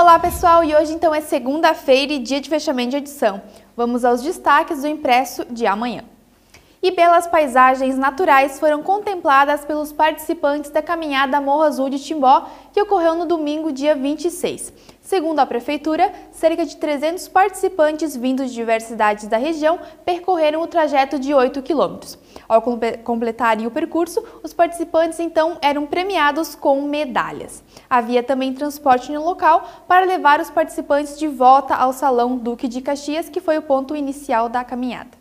Olá pessoal, e hoje então é segunda-feira e dia de fechamento de edição. Vamos aos destaques do impresso de amanhã. E belas paisagens naturais foram contempladas pelos participantes da caminhada Morro Azul de Timbó, que ocorreu no domingo, dia 26. Segundo a Prefeitura, cerca de 300 participantes vindos de diversas cidades da região percorreram o trajeto de 8 quilômetros. Ao completarem o percurso, os participantes então eram premiados com medalhas. Havia também transporte no local para levar os participantes de volta ao Salão Duque de Caxias, que foi o ponto inicial da caminhada.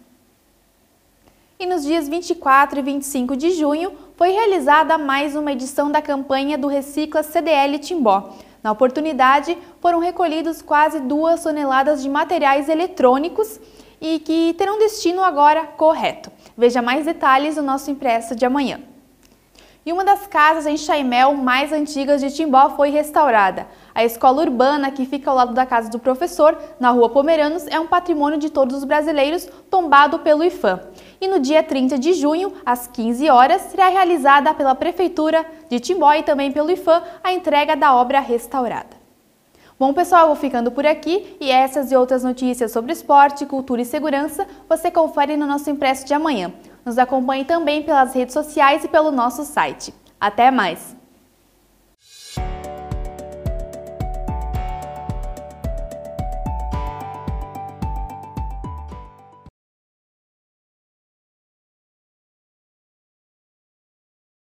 E nos dias 24 e 25 de junho foi realizada mais uma edição da campanha do Recicla CDL Timbó. Na oportunidade, foram recolhidos quase duas toneladas de materiais eletrônicos e que terão destino agora correto. Veja mais detalhes no nosso impresso de amanhã. E uma das casas em Chaimel mais antigas de Timbó foi restaurada. A escola urbana, que fica ao lado da casa do professor, na rua Pomeranos, é um patrimônio de todos os brasileiros, tombado pelo IFAM. E no dia 30 de junho, às 15 horas, será realizada pela Prefeitura de Timbó e também pelo IFAM a entrega da obra restaurada. Bom, pessoal, vou ficando por aqui e essas e outras notícias sobre esporte, cultura e segurança você confere no nosso impresso de amanhã. Nos acompanhe também pelas redes sociais e pelo nosso site. Até mais!